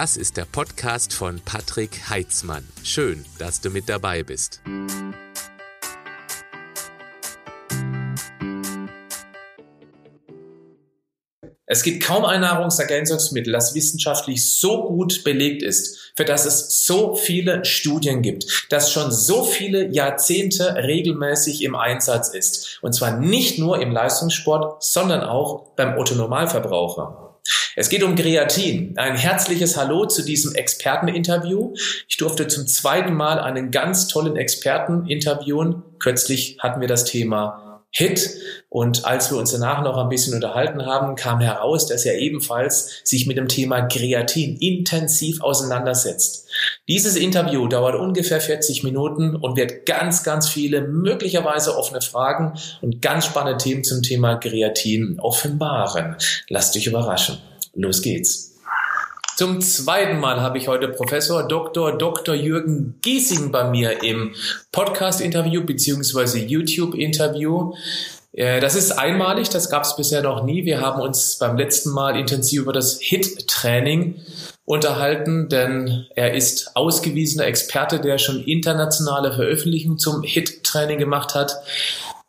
Das ist der Podcast von Patrick Heitzmann. Schön, dass du mit dabei bist. Es gibt kaum ein Nahrungsergänzungsmittel, das wissenschaftlich so gut belegt ist, für das es so viele Studien gibt, das schon so viele Jahrzehnte regelmäßig im Einsatz ist. Und zwar nicht nur im Leistungssport, sondern auch beim Otto-Normalverbraucher. Es geht um Kreatin. Ein herzliches Hallo zu diesem Experteninterview. Ich durfte zum zweiten Mal einen ganz tollen Experten interviewen. Kürzlich hatten wir das Thema Hit. Und als wir uns danach noch ein bisschen unterhalten haben, kam heraus, dass er ebenfalls sich mit dem Thema Kreatin intensiv auseinandersetzt. Dieses Interview dauert ungefähr 40 Minuten und wird ganz, ganz viele möglicherweise offene Fragen und ganz spannende Themen zum Thema Kreatin offenbaren. Lasst euch überraschen. Los geht's. Zum zweiten Mal habe ich heute Professor Dr. Dr. Jürgen Giesing bei mir im Podcast-Interview beziehungsweise YouTube-Interview. Äh, das ist einmalig, das gab es bisher noch nie. Wir haben uns beim letzten Mal intensiv über das HIT-Training unterhalten, denn er ist ausgewiesener Experte, der schon internationale Veröffentlichungen zum HIT-Training gemacht hat.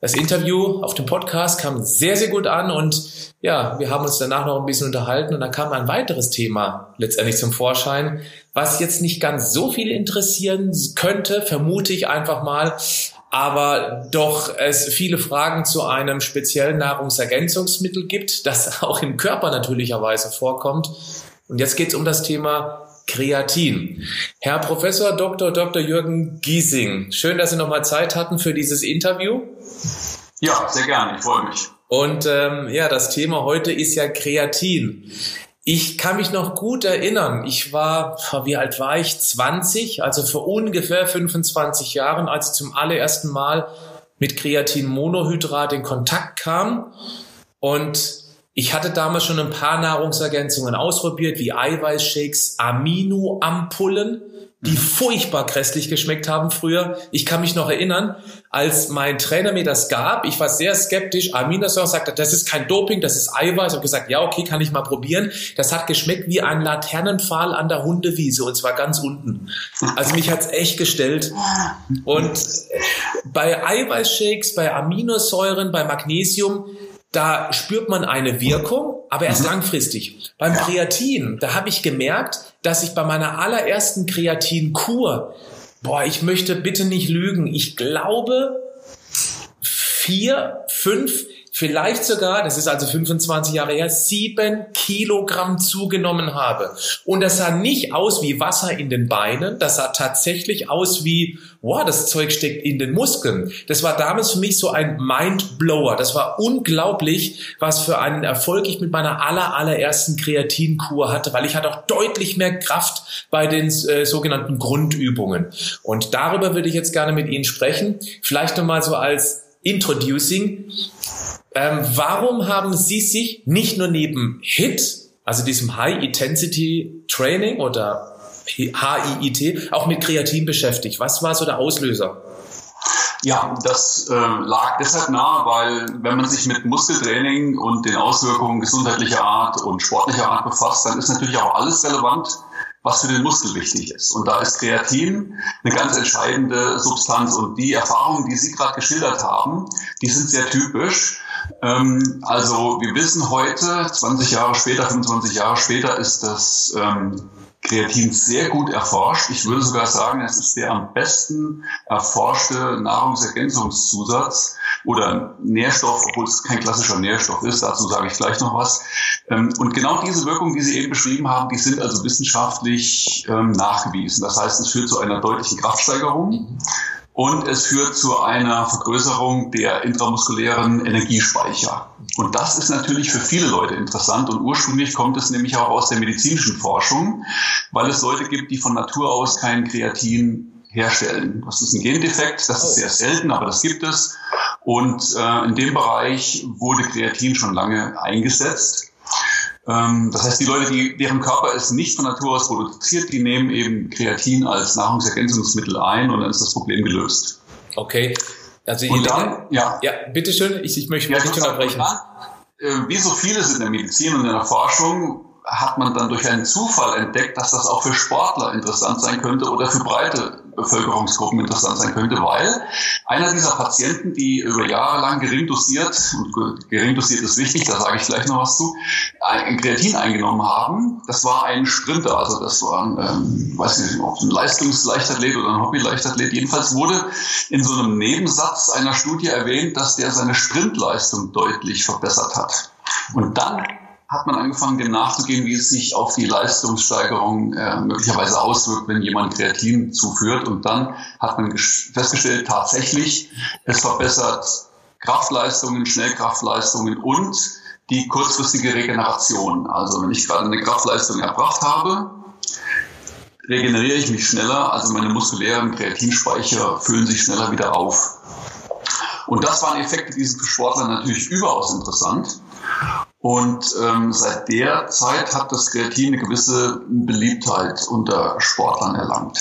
Das Interview auf dem Podcast kam sehr, sehr gut an und ja, wir haben uns danach noch ein bisschen unterhalten und dann kam ein weiteres Thema letztendlich zum Vorschein, was jetzt nicht ganz so viel interessieren könnte, vermute ich einfach mal, aber doch es viele Fragen zu einem speziellen Nahrungsergänzungsmittel gibt, das auch im Körper natürlicherweise vorkommt. Und jetzt geht es um das Thema Kreatin. Herr Professor Dr. Dr. Jürgen Giesing, schön, dass Sie nochmal Zeit hatten für dieses Interview. Ja, sehr gerne, ich freue mich. Und ähm, ja, das Thema heute ist ja Kreatin. Ich kann mich noch gut erinnern. Ich war, wie alt war ich? 20, also vor ungefähr 25 Jahren, als ich zum allerersten Mal mit Kreatinmonohydrat in Kontakt kam. Und ich hatte damals schon ein paar Nahrungsergänzungen ausprobiert, wie Eiweißshakes, Aminoampullen, die furchtbar grässlich geschmeckt haben früher. Ich kann mich noch erinnern, als mein Trainer mir das gab, ich war sehr skeptisch. Aminosäuren sagte, das ist kein Doping, das ist Eiweiß. Ich habe gesagt, ja, okay, kann ich mal probieren. Das hat geschmeckt wie ein Laternenpfahl an der Hundewiese und zwar ganz unten. Also mich hat's echt gestellt. Und bei Eiweißshakes, bei Aminosäuren, bei Magnesium, da spürt man eine Wirkung, aber erst mhm. langfristig. Beim Kreatin, da habe ich gemerkt, dass ich bei meiner allerersten Kreatinkur, boah, ich möchte bitte nicht lügen, ich glaube vier, fünf vielleicht sogar, das ist also 25 Jahre her, sieben Kilogramm zugenommen habe. Und das sah nicht aus wie Wasser in den Beinen, das sah tatsächlich aus wie, wow, das Zeug steckt in den Muskeln. Das war damals für mich so ein Mindblower. Das war unglaublich, was für einen Erfolg ich mit meiner aller, allerersten Kreatinkur hatte, weil ich hatte auch deutlich mehr Kraft bei den äh, sogenannten Grundübungen. Und darüber würde ich jetzt gerne mit Ihnen sprechen. Vielleicht nochmal so als Introducing. Ähm, warum haben Sie sich nicht nur neben HIT, also diesem High Intensity Training oder HIIT, auch mit Kreatin beschäftigt? Was war so der Auslöser? Ja, das äh, lag deshalb nahe, weil wenn man sich mit Muskeltraining und den Auswirkungen gesundheitlicher Art und sportlicher Art befasst, dann ist natürlich auch alles relevant, was für den Muskel wichtig ist. Und da ist Kreatin eine ganz entscheidende Substanz. Und die Erfahrungen, die Sie gerade geschildert haben, die sind sehr typisch. Ähm, also wir wissen heute, 20 Jahre später, 25 Jahre später, ist das ähm, Kreatin sehr gut erforscht. Ich würde sogar sagen, es ist der am besten erforschte Nahrungsergänzungszusatz oder Nährstoff, obwohl es kein klassischer Nährstoff ist. Dazu sage ich gleich noch was. Ähm, und genau diese Wirkungen, die Sie eben beschrieben haben, die sind also wissenschaftlich ähm, nachgewiesen. Das heißt, es führt zu einer deutlichen Kraftsteigerung und es führt zu einer Vergrößerung der intramuskulären Energiespeicher. Und das ist natürlich für viele Leute interessant und ursprünglich kommt es nämlich auch aus der medizinischen Forschung, weil es Leute gibt, die von Natur aus kein Kreatin herstellen. Das ist ein Gendefekt, das ist sehr selten, aber das gibt es. Und äh, in dem Bereich wurde Kreatin schon lange eingesetzt. Ähm, das heißt, die Leute, die, deren Körper es nicht von Natur aus produziert, die nehmen eben Kreatin als Nahrungsergänzungsmittel ein und dann ist das Problem gelöst. Okay. Also und dann, ja. Ja, bitteschön, ich, ich möchte ja, nicht unterbrechen. Äh, wie so vieles in der Medizin und in der Forschung hat man dann durch einen Zufall entdeckt, dass das auch für Sportler interessant sein könnte oder für breite Bevölkerungsgruppen interessant sein könnte, weil einer dieser Patienten, die über Jahre lang gering dosiert, und gering dosiert ist wichtig, da sage ich gleich noch was zu, ein Kreatin eingenommen haben, das war ein Sprinter, also das war ein, ähm, weiß nicht, ob ein Leistungsleichtathlet oder ein Hobbyleichtathlet. Jedenfalls wurde in so einem Nebensatz einer Studie erwähnt, dass der seine Sprintleistung deutlich verbessert hat. Und dann hat man angefangen, dem nachzugehen, wie es sich auf die Leistungssteigerung äh, möglicherweise auswirkt, wenn jemand Kreatin zuführt. Und dann hat man festgestellt, tatsächlich, es verbessert Kraftleistungen, Schnellkraftleistungen und die kurzfristige Regeneration. Also wenn ich gerade eine Kraftleistung erbracht habe, regeneriere ich mich schneller, also meine muskulären Kreatinspeicher füllen sich schneller wieder auf. Und das waren Effekte, die sind für Sportler natürlich überaus interessant. Und ähm, seit der Zeit hat das Kreatin eine gewisse Beliebtheit unter Sportlern erlangt.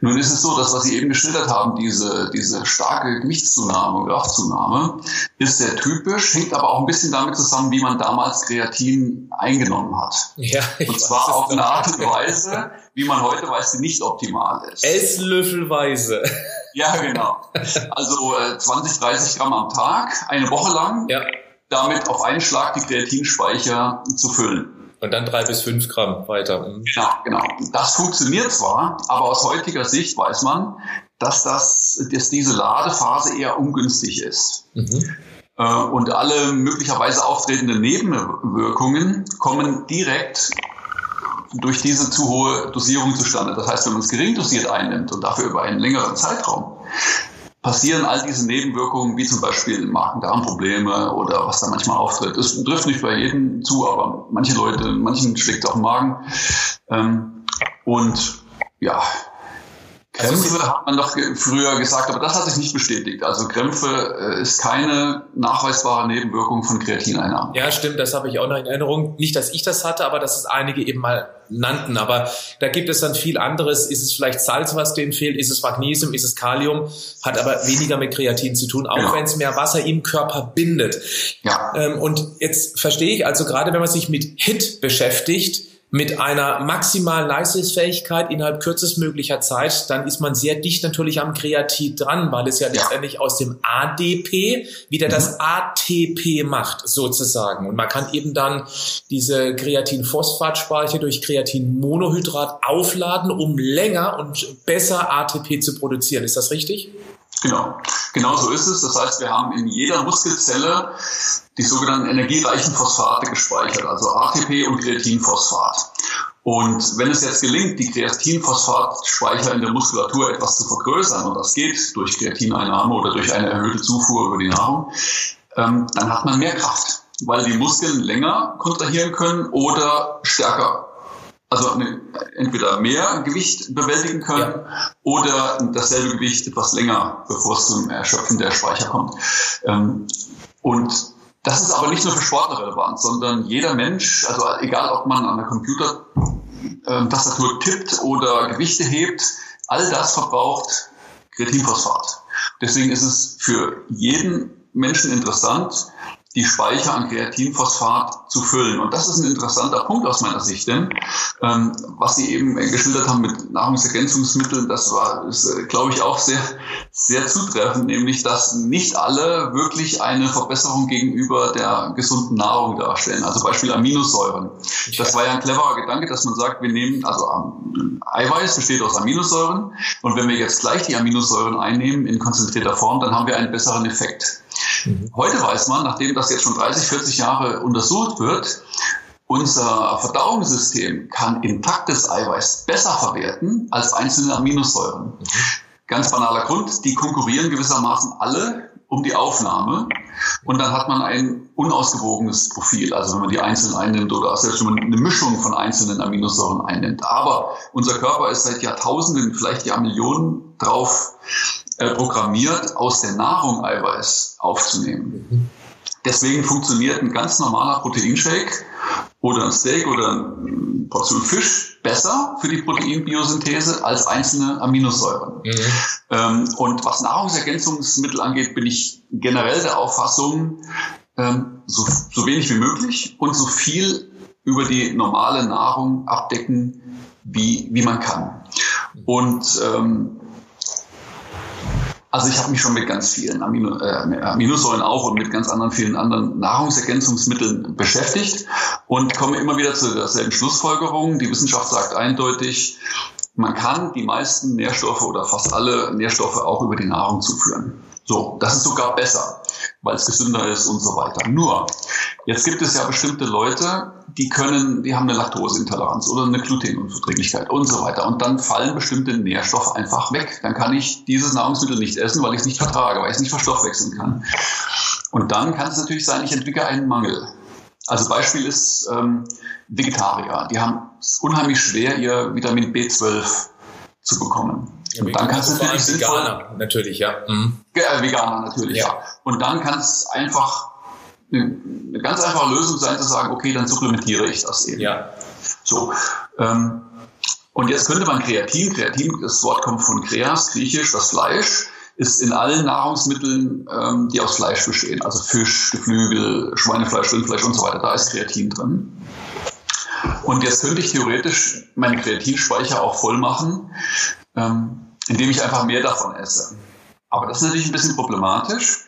Nun ist es so, dass was Sie eben geschildert haben, diese, diese starke Gewichtszunahme, Kraftzunahme, ist sehr typisch, hängt aber auch ein bisschen damit zusammen, wie man damals Kreatin eingenommen hat. Ja, und zwar weiß, auf eine Art und Weise, wie man heute weiß, die nicht optimal ist. Esslöffelweise. Ja, genau. Also äh, 20, 30 Gramm am Tag, eine Woche lang. Ja damit auf einen Schlag die Kreatinspeicher zu füllen. Und dann drei bis fünf Gramm weiter. Mhm. Genau, genau. Das funktioniert zwar, aber aus heutiger Sicht weiß man, dass, das, dass diese Ladephase eher ungünstig ist. Mhm. Äh, und alle möglicherweise auftretenden Nebenwirkungen kommen direkt durch diese zu hohe Dosierung zustande. Das heißt, wenn man es gering dosiert einnimmt und dafür über einen längeren Zeitraum, passieren all diese Nebenwirkungen, wie zum Beispiel Magen-Darm-Probleme oder was da manchmal auftritt. Es trifft nicht bei jedem zu, aber manche Leute, manchen schlägt auch Magen. Ähm, und ja, Krämpfe also, hat man doch früher gesagt, aber das hat sich nicht bestätigt. Also Krämpfe äh, ist keine nachweisbare Nebenwirkung von Kreatineinnahmen. Ja, stimmt, das habe ich auch noch in Erinnerung. Nicht, dass ich das hatte, aber dass es einige eben mal nannten. Aber da gibt es dann viel anderes. Ist es vielleicht Salz, was denen fehlt? Ist es Magnesium? Ist es Kalium? Hat aber weniger mit Kreatin zu tun, auch genau. wenn es mehr Wasser im Körper bindet. Ja. Ähm, und jetzt verstehe ich also gerade, wenn man sich mit HIT beschäftigt, mit einer maximalen Leistungsfähigkeit innerhalb kürzestmöglicher Zeit, dann ist man sehr dicht natürlich am Kreatin dran, weil es ja, ja. letztendlich aus dem ADP wieder mhm. das ATP macht, sozusagen. Und man kann eben dann diese Kreatinphosphatspeicher durch Kreatinmonohydrat aufladen, um länger und besser ATP zu produzieren. Ist das richtig? Genau, genau so ist es. Das heißt, wir haben in jeder Muskelzelle die sogenannten energiereichen Phosphate gespeichert, also ATP und Kreatinphosphat. Und wenn es jetzt gelingt, die Kreatinphosphatspeicher in der Muskulatur etwas zu vergrößern, und das geht durch Kreatineinnahme oder durch eine erhöhte Zufuhr über die Nahrung, ähm, dann hat man mehr Kraft, weil die Muskeln länger kontrahieren können oder stärker also entweder mehr Gewicht bewältigen können ja. oder dasselbe Gewicht etwas länger, bevor es zum Erschöpfen der Speicher kommt. Ähm, und das ist aber nicht nur für Sportler relevant, sondern jeder Mensch, also egal ob man an der Computertastatur ähm, tippt oder Gewichte hebt, all das verbraucht Kreatinphosphat. Deswegen ist es für jeden Menschen interessant, die Speicher an Kreatinphosphat zu füllen. Und das ist ein interessanter Punkt aus meiner Sicht, denn ähm, was Sie eben geschildert haben mit Nahrungsergänzungsmitteln, das war, ist, äh, glaube ich, auch sehr, sehr zutreffend, nämlich, dass nicht alle wirklich eine Verbesserung gegenüber der gesunden Nahrung darstellen. Also Beispiel Aminosäuren. Das war ja ein cleverer Gedanke, dass man sagt, wir nehmen, also ähm, Eiweiß besteht aus Aminosäuren und wenn wir jetzt gleich die Aminosäuren einnehmen in konzentrierter Form, dann haben wir einen besseren Effekt. Mhm. Heute weiß man, nachdem das jetzt schon 30, 40 Jahre untersucht wird, unser Verdauungssystem kann intaktes Eiweiß besser verwerten als einzelne Aminosäuren. Mhm. Ganz banaler Grund, die konkurrieren gewissermaßen alle um die Aufnahme und dann hat man ein unausgewogenes Profil, also wenn man die einzeln einnimmt oder selbst wenn man eine Mischung von einzelnen Aminosäuren einnimmt. Aber unser Körper ist seit Jahrtausenden, vielleicht Jahrmillionen drauf programmiert, aus der Nahrung Eiweiß aufzunehmen. Deswegen funktioniert ein ganz normaler Proteinshake oder ein Steak oder eine Portion Fisch besser für die Proteinbiosynthese als einzelne Aminosäuren. Mhm. Ähm, und was Nahrungsergänzungsmittel angeht, bin ich generell der Auffassung, ähm, so, so wenig wie möglich und so viel über die normale Nahrung abdecken, wie, wie man kann. Und ähm, also ich habe mich schon mit ganz vielen Amino, äh, Aminosäuren auch und mit ganz anderen vielen anderen Nahrungsergänzungsmitteln beschäftigt und komme immer wieder zu derselben Schlussfolgerung. Die Wissenschaft sagt eindeutig, man kann die meisten Nährstoffe oder fast alle Nährstoffe auch über die Nahrung zuführen. So, das ist sogar besser, weil es gesünder ist und so weiter. Nur, jetzt gibt es ja bestimmte Leute, die können, die haben eine Laktoseintoleranz oder eine Glutenunverträglichkeit und so weiter. Und dann fallen bestimmte Nährstoffe einfach weg. Dann kann ich dieses Nahrungsmittel nicht essen, weil ich es nicht vertrage, weil ich es nicht verstoffwechseln kann. Und dann kann es natürlich sein, ich entwickle einen Mangel. Also Beispiel ist ähm, Vegetarier. Die haben es unheimlich schwer, ihr Vitamin B12 zu bekommen. Ja, und dann kann es natürlich sinnvoll, Veganer natürlich, ja. Mhm. Äh, Veganer natürlich, ja. ja. Und dann kann es einfach eine, eine, ganz einfache Lösung sein, zu sagen, okay, dann supplementiere ich das eben. Ja. So. Ähm, und jetzt könnte man Kreatin, Kreatin, das Wort kommt von Kreas, griechisch, das Fleisch, ist in allen Nahrungsmitteln, ähm, die aus Fleisch bestehen, also Fisch, Geflügel, Schweinefleisch, Rindfleisch und so weiter, da ist Kreatin drin. Und jetzt könnte ich theoretisch meine Kreatinspeicher auch voll machen, ähm, indem ich einfach mehr davon esse. Aber das ist natürlich ein bisschen problematisch,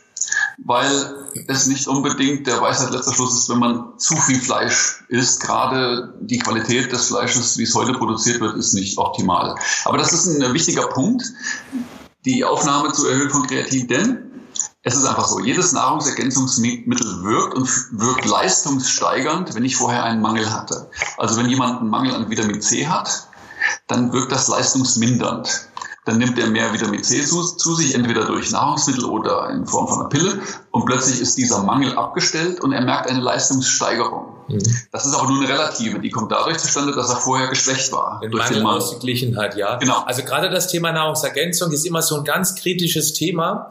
weil es nicht unbedingt der Weisheit letzter Schluss ist, wenn man zu viel Fleisch isst. Gerade die Qualität des Fleisches, wie es heute produziert wird, ist nicht optimal. Aber das ist ein wichtiger Punkt, die Aufnahme zu erhöhen von Kreatin, denn es ist einfach so, jedes Nahrungsergänzungsmittel wirkt und wirkt leistungssteigernd, wenn ich vorher einen Mangel hatte. Also wenn jemand einen Mangel an Vitamin C hat, dann wirkt das leistungsmindernd. Dann nimmt er mehr Vitamin C zu, zu, sich, entweder durch Nahrungsmittel oder in Form von einer Pille. Und plötzlich ist dieser Mangel abgestellt und er merkt eine Leistungssteigerung. Mhm. Das ist aber nur eine relative. Die kommt dadurch zustande, dass er vorher geschwächt war. Den durch Mangel den ausgeglichen hat, ja. Genau. Also gerade das Thema Nahrungsergänzung ist immer so ein ganz kritisches Thema.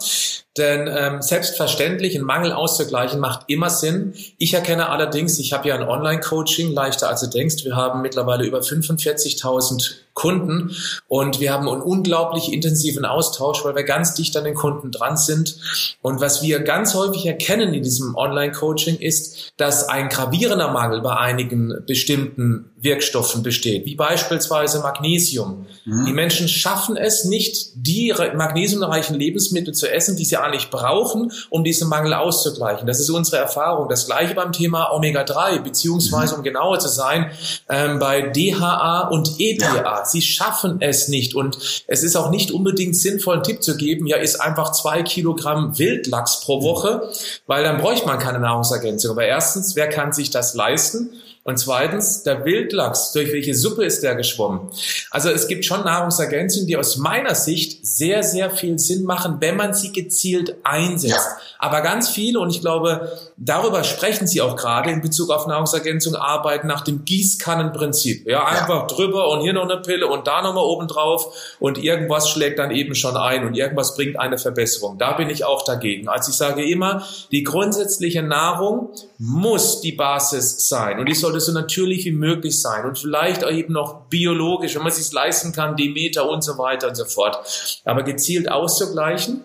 Denn ähm, selbstverständlich, einen Mangel auszugleichen macht immer Sinn. Ich erkenne allerdings, ich habe ja ein Online-Coaching, leichter als du denkst. Wir haben mittlerweile über 45.000 Kunden und wir haben einen unglaublich intensiven Austausch, weil wir ganz dicht an den Kunden dran sind. Und was wir ganz häufig erkennen in diesem Online-Coaching ist, dass ein gravierender Mangel bei einigen bestimmten Wirkstoffen besteht, wie beispielsweise Magnesium. Mhm. Die Menschen schaffen es nicht, die magnesiumreichen Lebensmittel zu essen, die sie eigentlich brauchen, um diesen Mangel auszugleichen. Das ist unsere Erfahrung. Das gleiche beim Thema Omega-3, beziehungsweise, um genauer zu sein, ähm, bei DHA und EPA. Sie schaffen es nicht. Und es ist auch nicht unbedingt sinnvoll, einen Tipp zu geben, ja, ist einfach zwei Kilogramm Wildlachs pro Woche, weil dann bräuchte man keine Nahrungsergänzung. Aber erstens, wer kann sich das leisten? Und zweitens, der Wildlachs, durch welche Suppe ist der geschwommen? Also es gibt schon Nahrungsergänzungen, die aus meiner Sicht sehr, sehr viel Sinn machen, wenn man sie gezielt einsetzt. Ja. Aber ganz viele, und ich glaube, darüber sprechen Sie auch gerade in Bezug auf Nahrungsergänzung, arbeiten nach dem Gießkannenprinzip. Ja, einfach ja. drüber und hier noch eine Pille und da nochmal oben drauf und irgendwas schlägt dann eben schon ein und irgendwas bringt eine Verbesserung. Da bin ich auch dagegen. Also ich sage immer, die grundsätzliche Nahrung muss die Basis sein und die soll sollte so natürlich wie möglich sein und vielleicht auch eben noch biologisch, wenn man es sich leisten kann, Demeter und so weiter und so fort. Aber gezielt auszugleichen,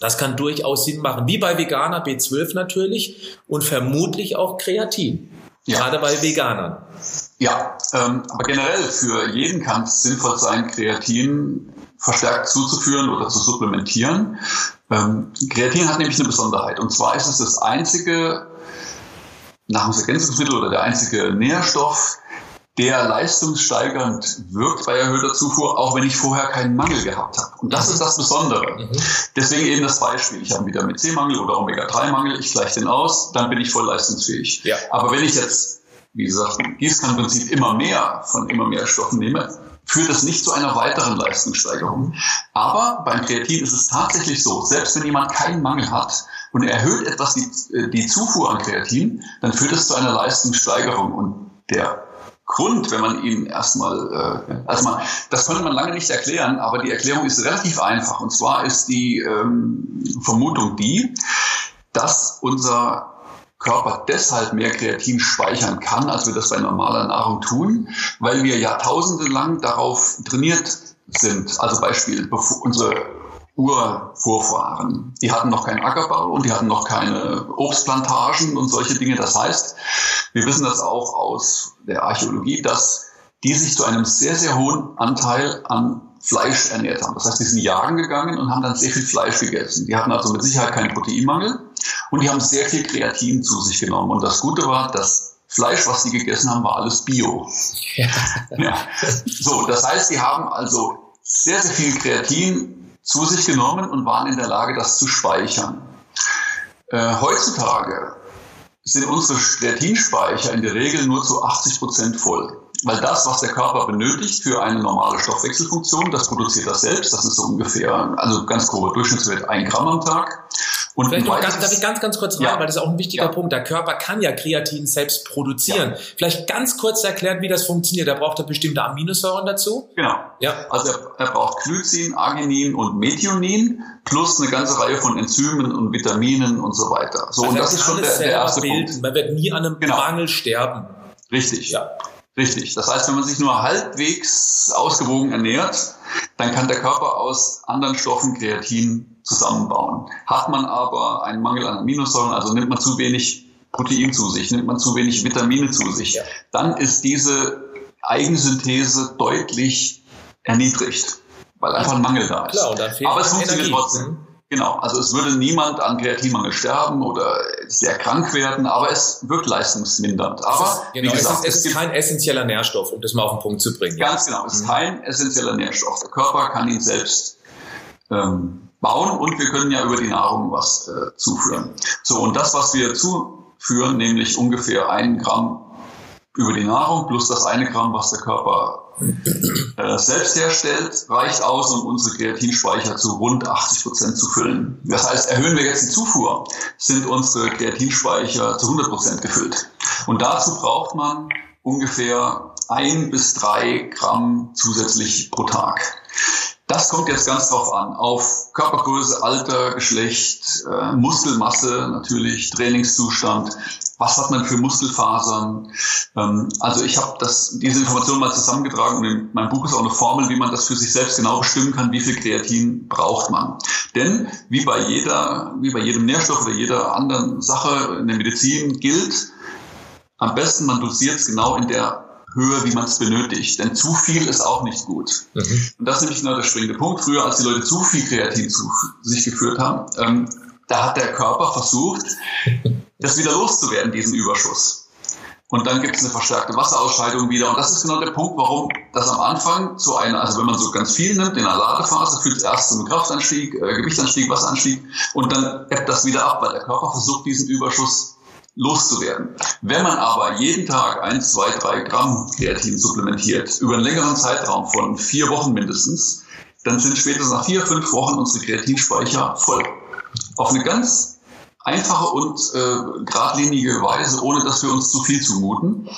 das kann durchaus Sinn machen, wie bei Veganer B12 natürlich und vermutlich auch Kreatin, ja. gerade bei Veganern. Ja, ähm, aber generell für jeden kann es sinnvoll sein, Kreatin verstärkt zuzuführen oder zu supplementieren. Ähm, Kreatin hat nämlich eine Besonderheit. Und zwar ist es das einzige Nahrungsergänzungsmittel oder der einzige Nährstoff, der leistungssteigernd wirkt bei erhöhter Zufuhr, auch wenn ich vorher keinen Mangel gehabt habe. Und das ist das Besondere. Mhm. Deswegen eben das Beispiel. Ich habe einen Vitamin C-Mangel oder Omega-3-Mangel, ich gleiche den aus, dann bin ich voll leistungsfähig. Ja. Aber wenn ich jetzt, wie gesagt, im Gießkannenprinzip immer mehr von immer mehr Stoffen nehme, führt das nicht zu einer weiteren Leistungssteigerung. Aber beim Kreatin ist es tatsächlich so, selbst wenn jemand keinen Mangel hat und er erhöht etwas die, äh, die Zufuhr an Kreatin, dann führt es zu einer Leistungssteigerung. Und der Grund, wenn man ihn erstmal, äh, also man, das konnte man lange nicht erklären, aber die Erklärung ist relativ einfach. Und zwar ist die ähm, Vermutung die, dass unser Körper deshalb mehr Kreatin speichern kann, als wir das bei normaler Nahrung tun, weil wir jahrtausende lang darauf trainiert sind. Also Beispiel, unsere Urvorfahren. Die hatten noch keinen Ackerbau und die hatten noch keine Obstplantagen und solche Dinge. Das heißt, wir wissen das auch aus der Archäologie, dass die sich zu einem sehr, sehr hohen Anteil an Fleisch ernährt haben. Das heißt, die sind jagen gegangen und haben dann sehr viel Fleisch gegessen. Die hatten also mit Sicherheit keinen Proteinmangel und die haben sehr viel Kreatin zu sich genommen. Und das Gute war, das Fleisch, was sie gegessen haben, war alles Bio. Ja. ja. So, das heißt, die haben also sehr, sehr viel Kreatin zu sich genommen und waren in der Lage, das zu speichern. Äh, heutzutage sind unsere Kreatinspeicher in der Regel nur zu 80 Prozent voll. Weil das, was der Körper benötigt für eine normale Stoffwechselfunktion, das produziert er selbst. Das ist so ungefähr, also ganz grober Durchschnittswert, ein Gramm am Tag. Und Vielleicht noch ganz, darf ich ganz, ganz kurz rein, ja. weil das ist auch ein wichtiger ja. Punkt. Der Körper kann ja Kreatin selbst produzieren. Ja. Vielleicht ganz kurz erklären, wie das funktioniert. Da braucht er bestimmte Aminosäuren dazu. Genau. Ja. Also er, er braucht Glycin, Arginin und Methionin plus eine ganze Reihe von Enzymen und Vitaminen und so weiter. So, also und das ist schon der, der erste bilden. Punkt. Man wird nie an einem genau. Mangel sterben. Richtig. Ja. Richtig. Das heißt, wenn man sich nur halbwegs ausgewogen ernährt, dann kann der Körper aus anderen Stoffen Kreatin zusammenbauen. Hat man aber einen Mangel an Aminosäuren, also nimmt man zu wenig Protein zu sich, nimmt man zu wenig Vitamine zu sich, ja. dann ist diese Eigensynthese deutlich erniedrigt, weil einfach ein Mangel da ist. Klar, aber es funktioniert trotzdem. Genau, also es würde niemand an Kreatinmangel sterben oder sehr krank werden, aber es wirkt leistungsmindernd. Aber genau, wie gesagt, es ist, es ist kein essentieller Nährstoff, um das mal auf den Punkt zu bringen. Ganz genau, es ist mhm. kein essentieller Nährstoff. Der Körper kann ihn selbst ähm, bauen und wir können ja über die Nahrung was äh, zuführen. So, und das, was wir zuführen, nämlich ungefähr ein Gramm über die Nahrung plus das eine Gramm, was der Körper selbst herstellt, reicht aus, um unsere Kreatinspeicher zu rund 80 Prozent zu füllen. Das heißt, erhöhen wir jetzt die Zufuhr, sind unsere Kreatinspeicher zu 100 Prozent gefüllt. Und dazu braucht man ungefähr ein bis drei Gramm zusätzlich pro Tag. Das kommt jetzt ganz drauf an, auf Körpergröße, Alter, Geschlecht, äh, Muskelmasse natürlich, Trainingszustand, was hat man für Muskelfasern. Ähm, also ich habe diese Informationen mal zusammengetragen und in meinem Buch ist auch eine Formel, wie man das für sich selbst genau bestimmen kann, wie viel Kreatin braucht man. Denn wie bei jeder, wie bei jedem Nährstoff oder jeder anderen Sache in der Medizin gilt, am besten man dosiert es genau in der Höhe, wie man es benötigt. Denn zu viel ist auch nicht gut. Mhm. Und das ist nämlich genau der springende Punkt. Früher, als die Leute zu viel Kreatin zu sich geführt haben, ähm, da hat der Körper versucht, das wieder loszuwerden, diesen Überschuss. Und dann gibt es eine verstärkte Wasserausscheidung wieder. Und das ist genau der Punkt, warum das am Anfang zu einer, also wenn man so ganz viel nimmt, in einer Ladephase, führt es erst zu einem Kraftanstieg, äh, Gewichtsanstieg, Wasseranstieg und dann ebbt das wieder ab, weil der Körper versucht, diesen Überschuss loszuwerden. Wenn man aber jeden Tag ein, zwei, drei Gramm Kreatin supplementiert, über einen längeren Zeitraum von vier Wochen mindestens, dann sind spätestens nach vier, fünf Wochen unsere Kreatinspeicher voll. Auf eine ganz einfache und äh, geradlinige Weise, ohne dass wir uns zu viel zumuten.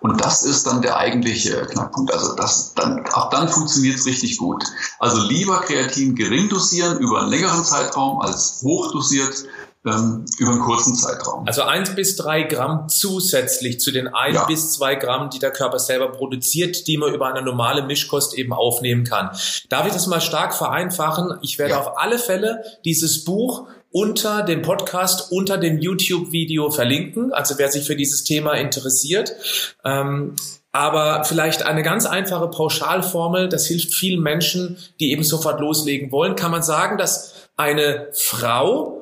Und das ist dann der eigentliche Knackpunkt. Also das, dann, ab dann funktioniert es richtig gut. Also lieber Kreatin gering dosieren über einen längeren Zeitraum als hochdosiert ähm, über einen kurzen Zeitraum. Also eins bis drei Gramm zusätzlich zu den ein ja. bis zwei Gramm, die der Körper selber produziert, die man über eine normale Mischkost eben aufnehmen kann. Darf ich das mal stark vereinfachen? Ich werde ja. auf alle Fälle dieses Buch unter dem Podcast, unter dem YouTube-Video verlinken. Also wer sich für dieses Thema interessiert. Ähm, aber vielleicht eine ganz einfache Pauschalformel, das hilft vielen Menschen, die eben sofort loslegen wollen. Kann man sagen, dass eine Frau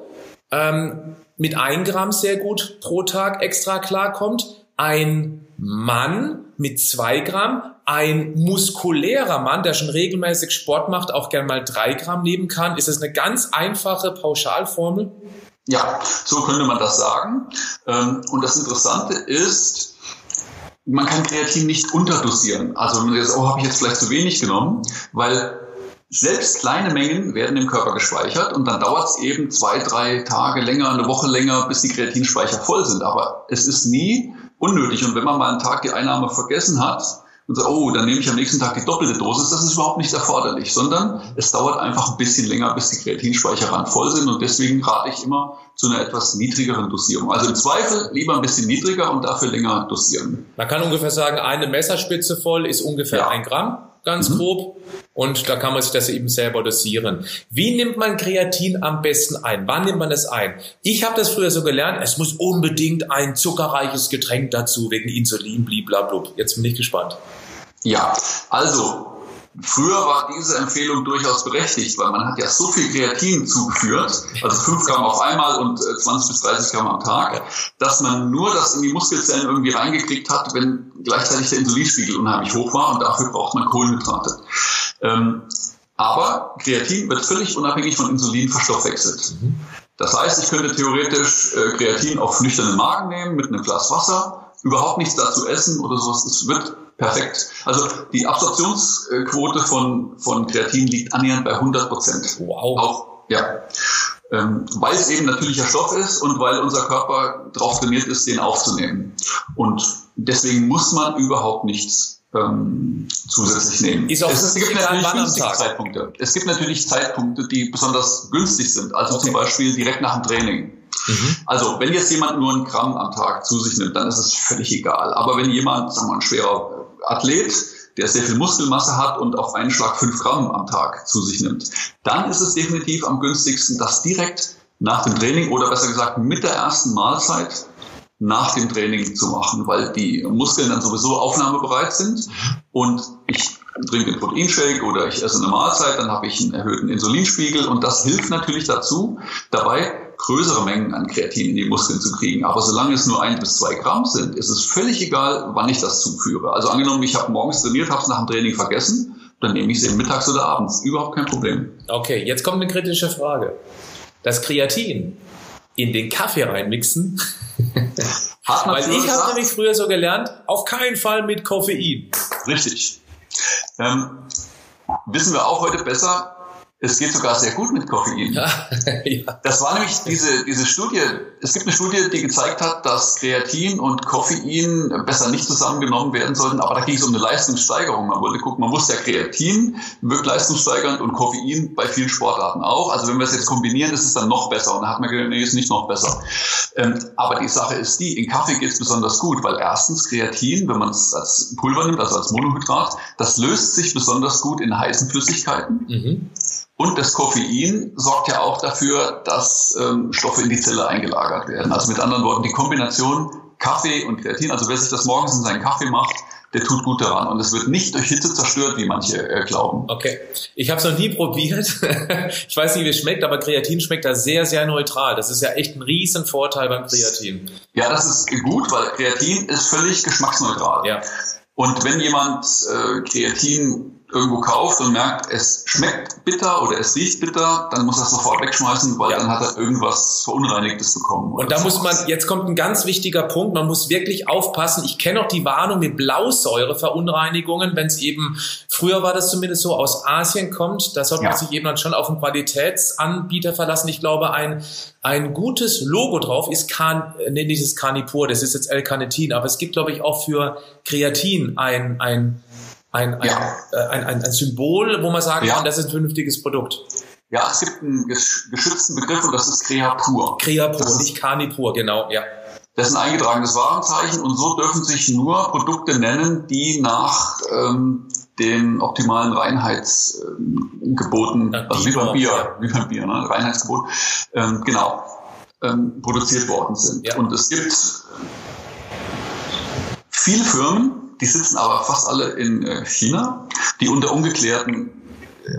ähm, mit ein Gramm sehr gut pro Tag extra klarkommt, ein Mann mit zwei Gramm, ein muskulärer Mann, der schon regelmäßig Sport macht, auch gern mal drei Gramm nehmen kann. Ist das eine ganz einfache Pauschalformel? Ja, so könnte man das sagen. Ähm, und das Interessante ist, man kann Kreatin nicht unterdosieren. Also wenn man jetzt, oh, habe ich jetzt vielleicht zu wenig genommen, weil selbst kleine Mengen werden im Körper gespeichert und dann dauert es eben zwei, drei Tage länger, eine Woche länger, bis die Kreatinspeicher voll sind. Aber es ist nie unnötig. Und wenn man mal einen Tag die Einnahme vergessen hat und sagt, oh, dann nehme ich am nächsten Tag die doppelte Dosis, das ist überhaupt nicht erforderlich, sondern es dauert einfach ein bisschen länger, bis die Kreatinspeicher ran voll sind. Und deswegen rate ich immer zu einer etwas niedrigeren Dosierung. Also im Zweifel lieber ein bisschen niedriger und dafür länger dosieren. Man kann ungefähr sagen, eine Messerspitze voll ist ungefähr ja. ein Gramm. Ganz mhm. grob. Und da kann man sich das eben selber dosieren. Wie nimmt man Kreatin am besten ein? Wann nimmt man es ein? Ich habe das früher so gelernt, es muss unbedingt ein zuckerreiches Getränk dazu, wegen Insulin, blablabla. Jetzt bin ich gespannt. Ja, also Früher war diese Empfehlung durchaus berechtigt, weil man hat ja so viel Kreatin zugeführt, also 5 Gramm auf einmal und 20 äh, bis 30 Gramm am Tag, dass man nur das in die Muskelzellen irgendwie reingekriegt hat, wenn gleichzeitig der Insulinspiegel unheimlich hoch war und dafür braucht man Kohlenhydrate. Ähm, aber Kreatin wird völlig unabhängig von Insulin verstoffwechselt. Das heißt, ich könnte theoretisch äh, Kreatin auf nüchternen Magen nehmen mit einem Glas Wasser, überhaupt nichts dazu essen oder sowas. Es wird perfekt. Also die Absorptionsquote von, von Kreatin liegt annähernd bei 100 Prozent. Wow. Auch, ja. Ähm, weil es eben natürlicher Stoff ist und weil unser Körper darauf trainiert ist, den aufzunehmen. Und deswegen muss man überhaupt nichts ähm, zusätzlich nehmen. Ist auch es, gibt natürlich günstige Zeitpunkte. Es gibt natürlich Zeitpunkte, die besonders günstig sind. Also okay. zum Beispiel direkt nach dem Training. Mhm. Also wenn jetzt jemand nur ein Gramm am Tag zu sich nimmt, dann ist es völlig egal. Aber wenn jemand, sagen wir mal, ein schwerer Athlet, der sehr viel Muskelmasse hat und auf einen Schlag fünf Gramm am Tag zu sich nimmt, dann ist es definitiv am günstigsten, das direkt nach dem Training oder besser gesagt mit der ersten Mahlzeit nach dem Training zu machen, weil die Muskeln dann sowieso aufnahmebereit sind und ich trinke einen Proteinshake oder ich esse eine Mahlzeit, dann habe ich einen erhöhten Insulinspiegel und das hilft natürlich dazu, dabei größere Mengen an Kreatin in die Muskeln zu kriegen. Aber solange es nur ein bis zwei Gramm sind, ist es völlig egal, wann ich das zuführe. Also angenommen, ich habe morgens trainiert, habe es nach dem Training vergessen, dann nehme ich es eben mittags oder abends. Überhaupt kein Problem. Okay, jetzt kommt eine kritische Frage. Das Kreatin in den Kaffee reinmixen. Weil ich habe nämlich früher so gelernt, auf keinen Fall mit Koffein. Richtig. Ähm, wissen wir auch heute besser, es geht sogar sehr gut mit Koffein. Ja, ja. Das war nämlich diese, diese Studie. Es gibt eine Studie, die gezeigt hat, dass Kreatin und Koffein besser nicht zusammengenommen werden sollten. Aber da ging es um eine Leistungssteigerung. Man wollte gucken, man wusste ja, Kreatin wirkt leistungssteigernd und Koffein bei vielen Sportarten auch. Also wenn wir es jetzt kombinieren, ist es dann noch besser. Und da hat man gesagt, nee, ist nicht noch besser. Ähm, aber die Sache ist die, in Kaffee geht es besonders gut, weil erstens Kreatin, wenn man es als Pulver nimmt, also als Monohydrat, das löst sich besonders gut in heißen Flüssigkeiten. Mhm. Und das Koffein sorgt ja auch dafür, dass ähm, Stoffe in die Zelle eingelagert werden. Also mit anderen Worten, die Kombination Kaffee und Kreatin, also wer sich das morgens in seinen Kaffee macht, der tut gut daran. Und es wird nicht durch Hitze zerstört, wie manche äh, glauben. Okay. Ich habe es noch nie probiert. ich weiß nicht, wie es schmeckt, aber Kreatin schmeckt da sehr, sehr neutral. Das ist ja echt ein riesen Vorteil beim Kreatin. Ja, das ist gut, weil Kreatin ist völlig geschmacksneutral. Ja. Und wenn jemand äh, Kreatin irgendwo kauft und merkt, es schmeckt bitter oder es riecht bitter, dann muss er es sofort wegschmeißen, weil ja. dann hat er irgendwas Verunreinigtes bekommen. Und da muss man, jetzt kommt ein ganz wichtiger Punkt, man muss wirklich aufpassen. Ich kenne auch die Warnung mit Blausäureverunreinigungen, wenn es eben, früher war das zumindest so, aus Asien kommt, da sollte ja. man sich eben dann schon auf einen Qualitätsanbieter verlassen. Ich glaube, ein, ein gutes Logo drauf ist Can, nee, dieses Canipur, das ist jetzt L-Carnitin, aber es gibt, glaube ich, auch für Kreatin ein, ein ein, ein, ja. äh, ein, ein, ein Symbol, wo man sagen ja. kann, das ist ein vernünftiges Produkt. Ja, es gibt einen geschützten Begriff und das ist Creapur. Creapur, nicht Carnipur, genau, ja. Das ist ein eingetragenes Warenzeichen und so dürfen sich nur Produkte nennen, die nach ähm, den optimalen Reinheitsgeboten, ähm, also wie beim Bier, wie beim Bier, ne? Reinheitsgebot, ähm, genau, ähm, produziert worden sind. Ja. Und es gibt viele Firmen, die sitzen aber fast alle in äh, China, die unter ungeklärten,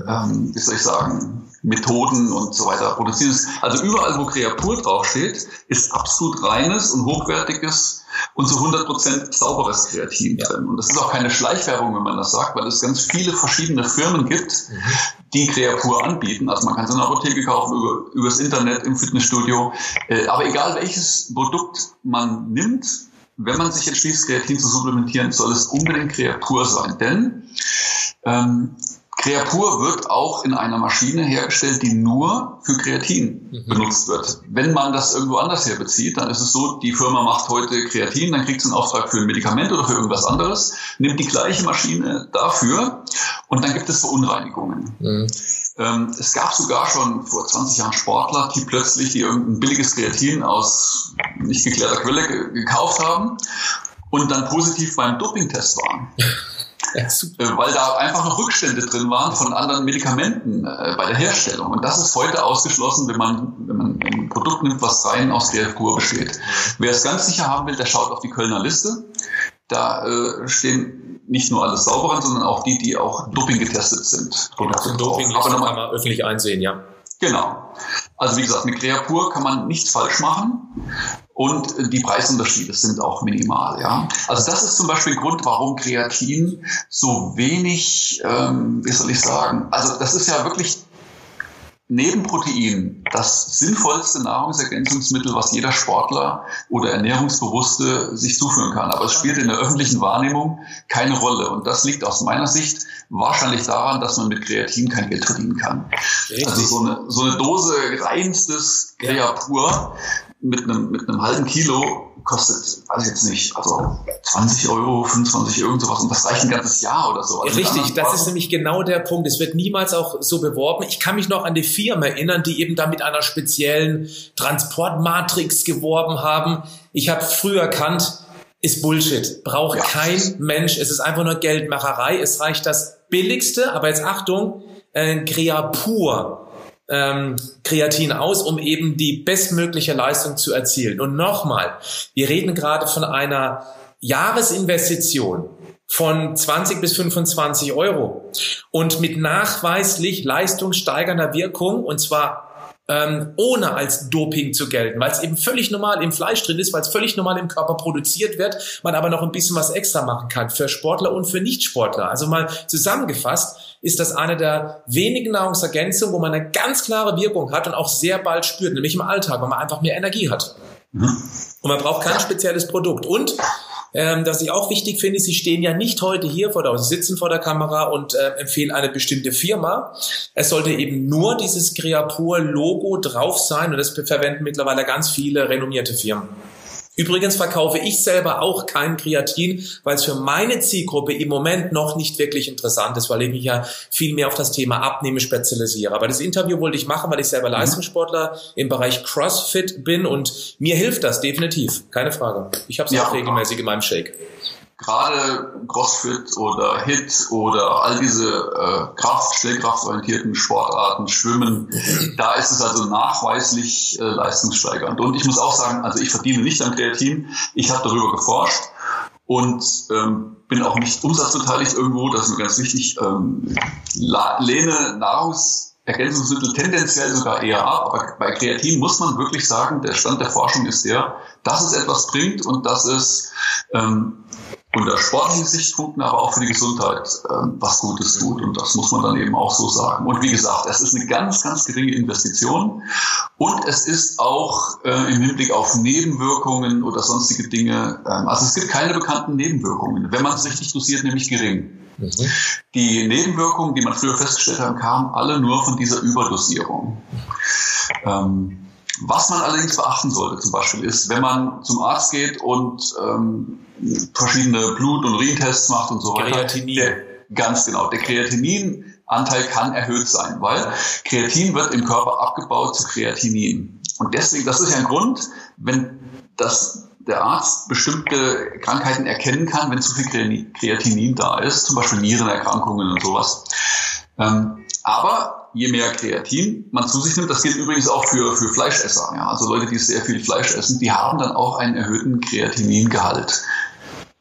ähm, wie soll ich sagen, Methoden und so weiter produzieren. Also überall, wo Kreatur draufsteht, ist absolut reines und hochwertiges und zu 100% sauberes Kreatin ja. drin. Und das ist auch keine Schleichwerbung, wenn man das sagt, weil es ganz viele verschiedene Firmen gibt, mhm. die Kreatur anbieten. Also man kann es in der Apotheke kaufen, über, übers Internet, im Fitnessstudio. Äh, aber egal welches Produkt man nimmt, wenn man sich entschließt, Kreatin zu supplementieren, soll es unbedingt Kreapur sein. Denn ähm, Creapur wird auch in einer Maschine hergestellt, die nur für Kreatin mhm. benutzt wird. Wenn man das irgendwo anders her bezieht, dann ist es so, die Firma macht heute Kreatin, dann kriegt sie einen Auftrag für ein Medikament oder für irgendwas anderes, nimmt die gleiche Maschine dafür und dann gibt es Verunreinigungen. Mhm. Ähm, es gab sogar schon vor 20 Jahren Sportler, die plötzlich die irgendein billiges Kreatin aus nicht geklärter Quelle gekauft haben und dann positiv beim Dopingtest waren. ja, weil da einfach noch Rückstände drin waren von anderen Medikamenten äh, bei der Herstellung. Und das ist heute ausgeschlossen, wenn man, wenn man ein Produkt nimmt, was rein aus der Kur besteht. Wer es ganz sicher haben will, der schaut auf die Kölner Liste. Da äh, stehen nicht nur alles Sauberen, sondern auch die, die auch Doping getestet sind. Produkte Doping kann man öffentlich einsehen, ja. Genau. Also wie gesagt, mit Creapur kann man nichts falsch machen und die Preisunterschiede sind auch minimal. Ja? Also das ist zum Beispiel ein Grund, warum Kreatin so wenig, ähm, wie soll ich sagen, also das ist ja wirklich neben Protein das sinnvollste Nahrungsergänzungsmittel, was jeder Sportler oder Ernährungsbewusste sich zuführen kann. Aber es spielt in der öffentlichen Wahrnehmung keine Rolle. Und das liegt aus meiner Sicht wahrscheinlich daran, dass man mit Kreatin kein Geld verdienen kann. Richtig. Also so eine, so eine Dose reinstes Kreapur mit einem, mit einem halben Kilo kostet, weiß ich jetzt nicht, also 20 Euro, 25 irgend sowas und das reicht ein ganzes Jahr oder so. Also Richtig, das ist nämlich genau der Punkt. Es wird niemals auch so beworben. Ich kann mich noch an die Firmen erinnern, die eben da mit einer speziellen Transportmatrix geworben haben. Ich habe früher erkannt, ist Bullshit. Braucht ja. kein Mensch. Es ist einfach nur Geldmacherei. Es reicht das billigste, aber jetzt Achtung, äh, Creapur ähm, Kreatin aus, um eben die bestmögliche Leistung zu erzielen. Und nochmal, wir reden gerade von einer Jahresinvestition von 20 bis 25 Euro und mit nachweislich leistungssteigernder Wirkung und zwar ähm, ohne als Doping zu gelten, weil es eben völlig normal im Fleisch drin ist, weil es völlig normal im Körper produziert wird, man aber noch ein bisschen was extra machen kann für Sportler und für Nichtsportler. Also mal zusammengefasst ist das eine der wenigen Nahrungsergänzungen, wo man eine ganz klare Wirkung hat und auch sehr bald spürt, nämlich im Alltag, weil man einfach mehr Energie hat. Mhm. Und man braucht kein spezielles Produkt. Und ähm, dass ich auch wichtig finde, Sie stehen ja nicht heute hier vor der, Sie sitzen vor der Kamera und äh, empfehlen eine bestimmte Firma. Es sollte eben nur dieses Creapur-Logo drauf sein und das verwenden mittlerweile ganz viele renommierte Firmen. Übrigens verkaufe ich selber auch kein Kreatin, weil es für meine Zielgruppe im Moment noch nicht wirklich interessant ist, weil ich mich ja viel mehr auf das Thema Abnehmen spezialisiere. Aber das Interview wollte ich machen, weil ich selber mhm. Leistungssportler im Bereich CrossFit bin und mir hilft das definitiv, keine Frage. Ich habe es ja, auch regelmäßig in meinem Shake gerade CrossFit oder HIT oder all diese äh, Kraft, schnellkraftorientierten Sportarten, Schwimmen, da ist es also nachweislich äh, leistungssteigernd. Und ich muss auch sagen, also ich verdiene nicht am Kreatin, ich habe darüber geforscht und ähm, bin auch nicht umsatzbeteiligt irgendwo, das ist mir ganz wichtig, ähm, lehne Nahrungsergänzungsmittel tendenziell sogar eher ab, aber bei Kreatin muss man wirklich sagen, der Stand der Forschung ist der, dass es etwas bringt und dass es ähm, unter sportlichen Sichtpunkten, aber auch für die Gesundheit ähm, was Gutes tut. Und das muss man dann eben auch so sagen. Und wie gesagt, es ist eine ganz, ganz geringe Investition. Und es ist auch äh, im Hinblick auf Nebenwirkungen oder sonstige Dinge, ähm, also es gibt keine bekannten Nebenwirkungen, wenn man es richtig dosiert, nämlich gering. Mhm. Die Nebenwirkungen, die man früher festgestellt hat, kamen alle nur von dieser Überdosierung. Ähm, was man allerdings beachten sollte zum Beispiel ist, wenn man zum Arzt geht und ähm, verschiedene Blut- und Urintests macht und so weiter. Kreatinin. Der, ganz genau. Der Kreatininanteil kann erhöht sein, weil Kreatin wird im Körper abgebaut zu Kreatinin. Und deswegen, das ist ja ein Grund, wenn das der Arzt bestimmte Krankheiten erkennen kann, wenn zu viel Kreatinin da ist, zum Beispiel Nierenerkrankungen und sowas. Ähm, aber je mehr Kreatin man zu sich nimmt, das gilt übrigens auch für, für Fleischesser, ja, also Leute, die sehr viel Fleisch essen, die haben dann auch einen erhöhten Kreatiningehalt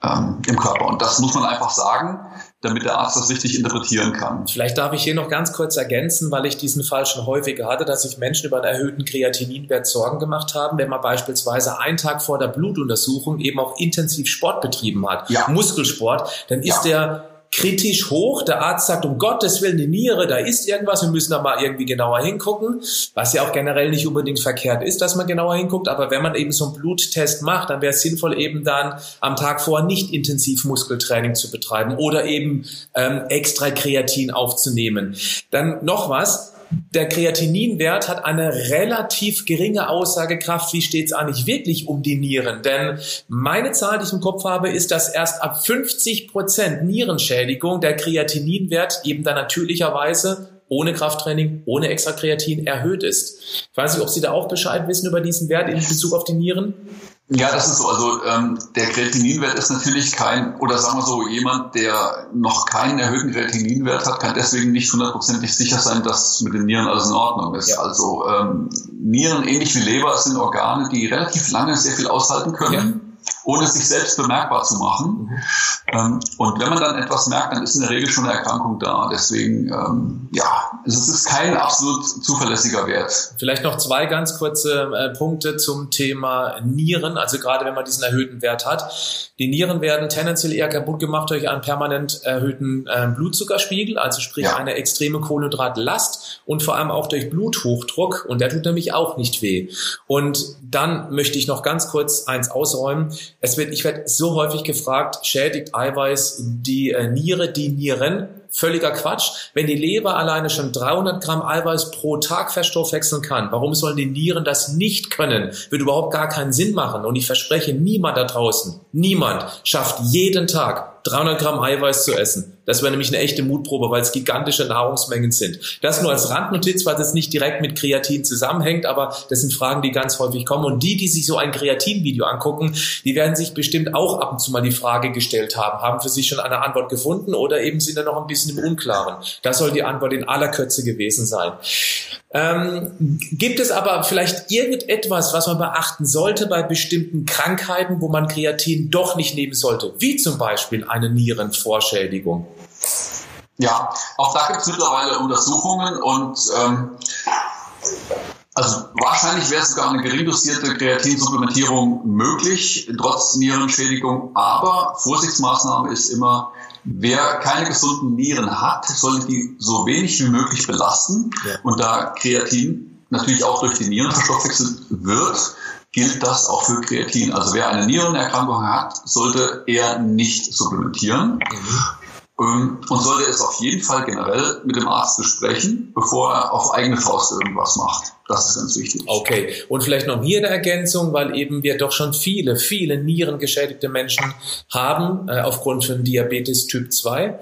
ähm, im Körper. Und das muss man einfach sagen, damit der Arzt das richtig interpretieren kann. Vielleicht darf ich hier noch ganz kurz ergänzen, weil ich diesen Fall schon häufiger hatte, dass sich Menschen über einen erhöhten Kreatininwert Sorgen gemacht haben, wenn man beispielsweise einen Tag vor der Blutuntersuchung eben auch intensiv Sport betrieben hat, ja. Muskelsport, dann ist ja. der kritisch hoch. Der Arzt sagt, um Gottes Willen, die Niere, da ist irgendwas, wir müssen da mal irgendwie genauer hingucken, was ja auch generell nicht unbedingt verkehrt ist, dass man genauer hinguckt. Aber wenn man eben so einen Bluttest macht, dann wäre es sinnvoll, eben dann am Tag vorher nicht intensiv Muskeltraining zu betreiben oder eben ähm, extra Kreatin aufzunehmen. Dann noch was, der Kreatininwert hat eine relativ geringe Aussagekraft, wie steht es eigentlich wirklich um die Nieren. Denn meine Zahl, die ich im Kopf habe, ist, dass erst ab 50 Prozent Nierenschädigung der Kreatininwert eben dann natürlicherweise ohne Krafttraining, ohne extra Kreatin erhöht ist. Ich weiß nicht, ob Sie da auch Bescheid wissen über diesen Wert in Bezug auf die Nieren. Ja, das ist so. Also ähm, der Kreatininwert ist natürlich kein, oder sagen wir so, jemand, der noch keinen erhöhten Kreatininwert hat, kann deswegen nicht hundertprozentig sicher sein, dass mit den Nieren alles in Ordnung ist. Ja. Also ähm, Nieren, ähnlich wie Leber, sind Organe, die relativ lange sehr viel aushalten können. Ja ohne sich selbst bemerkbar zu machen. Mhm. Und wenn man dann etwas merkt, dann ist in der Regel schon eine Erkrankung da. Deswegen, ähm, ja, es ist kein absolut zuverlässiger Wert. Vielleicht noch zwei ganz kurze äh, Punkte zum Thema Nieren. Also gerade wenn man diesen erhöhten Wert hat. Die Nieren werden tendenziell eher kaputt gemacht durch einen permanent erhöhten äh, Blutzuckerspiegel, also sprich ja. eine extreme Kohlenhydratlast und vor allem auch durch Bluthochdruck. Und der tut nämlich auch nicht weh. Und dann möchte ich noch ganz kurz eins ausräumen. Es wird, ich werde so häufig gefragt, schädigt Eiweiß die äh, Niere, die Nieren? Völliger Quatsch. Wenn die Leber alleine schon 300 Gramm Eiweiß pro Tag verstoffwechseln kann, warum sollen die Nieren das nicht können? Wird überhaupt gar keinen Sinn machen. Und ich verspreche, niemand da draußen, niemand schafft jeden Tag 300 Gramm Eiweiß zu essen. Das wäre nämlich eine echte Mutprobe, weil es gigantische Nahrungsmengen sind. Das nur als Randnotiz, weil das nicht direkt mit Kreatin zusammenhängt, aber das sind Fragen, die ganz häufig kommen. Und die, die sich so ein Kreatin-Video angucken, die werden sich bestimmt auch ab und zu mal die Frage gestellt haben, haben für sich schon eine Antwort gefunden oder eben sind da noch ein bisschen im Unklaren. Das soll die Antwort in aller Kürze gewesen sein. Ähm, gibt es aber vielleicht irgendetwas, was man beachten sollte bei bestimmten Krankheiten, wo man Kreatin doch nicht nehmen sollte, wie zum Beispiel eine Nierenvorschädigung? Ja, auch da gibt es mittlerweile Untersuchungen und ähm, also wahrscheinlich wäre sogar eine gering dosierte Kreatinsupplementierung möglich, trotz Nierenschädigung. Aber Vorsichtsmaßnahme ist immer, wer keine gesunden Nieren hat, sollte die so wenig wie möglich belasten. Ja. Und da Kreatin natürlich auch durch die Nieren verstoffwechselt wird, gilt das auch für Kreatin. Also wer eine Nierenerkrankung hat, sollte eher nicht supplementieren. Mhm. Ähm, und sollte es auf jeden Fall generell mit dem Arzt besprechen, bevor er auf eigene Faust irgendwas macht. Das ist ganz wichtig. Okay. Und vielleicht noch hier eine Ergänzung, weil eben wir doch schon viele, viele nierengeschädigte Menschen haben, äh, aufgrund von Diabetes Typ 2.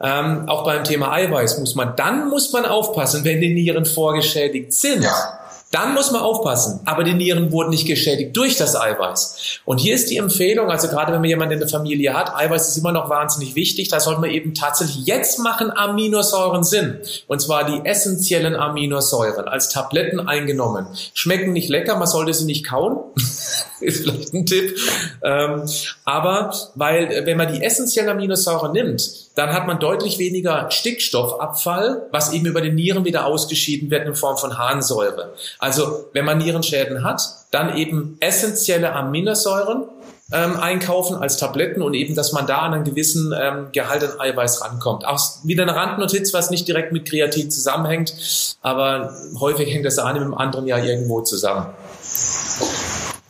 Ähm, auch beim Thema Eiweiß muss man, dann muss man aufpassen, wenn die Nieren vorgeschädigt sind. Ja dann muss man aufpassen. Aber die Nieren wurden nicht geschädigt durch das Eiweiß. Und hier ist die Empfehlung, also gerade wenn man jemanden in der Familie hat, Eiweiß ist immer noch wahnsinnig wichtig. Da sollte man eben tatsächlich jetzt machen Aminosäuren Sinn. Und zwar die essentiellen Aminosäuren als Tabletten eingenommen. Schmecken nicht lecker, man sollte sie nicht kauen. ist vielleicht ein Tipp. Ähm, aber weil, wenn man die essentiellen Aminosäuren nimmt, dann hat man deutlich weniger Stickstoffabfall, was eben über die Nieren wieder ausgeschieden wird in Form von Harnsäure. Also wenn man Nierenschäden hat, dann eben essentielle Aminosäuren ähm, einkaufen als Tabletten und eben, dass man da an einen gewissen ähm, Gehalt an Eiweiß rankommt. Auch wieder eine Randnotiz, was nicht direkt mit Kreatin zusammenhängt, aber häufig hängt das eine mit dem anderen ja irgendwo zusammen.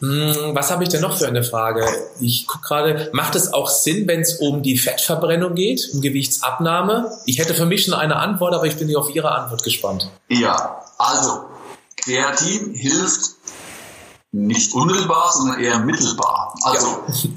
Hm, was habe ich denn noch für eine Frage? Ich gucke gerade, macht es auch Sinn, wenn es um die Fettverbrennung geht, um Gewichtsabnahme? Ich hätte für mich schon eine Antwort, aber ich bin auf Ihre Antwort gespannt. Ja, also Kreatin hilft nicht unmittelbar, sondern eher mittelbar. Also ja.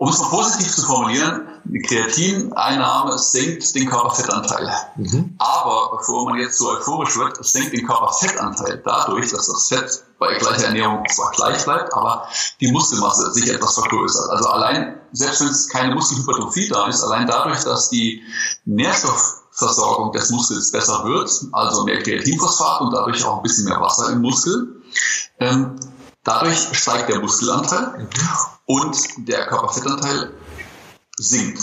Um es mal positiv zu formulieren, die Kreatineinnahme senkt den Körperfettanteil. Mhm. Aber bevor man jetzt so euphorisch wird, es senkt den Körperfettanteil dadurch, dass das Fett bei gleicher Ernährung zwar gleich bleibt, aber die Muskelmasse sich etwas vergrößert. Also allein, selbst wenn es keine Muskelhypertrophie da ist, allein dadurch, dass die Nährstoffversorgung des Muskels besser wird, also mehr Kreatinphosphat und dadurch auch ein bisschen mehr Wasser im Muskel, ähm, dadurch steigt der Muskelanteil. Mhm und der Körperfettanteil sinkt,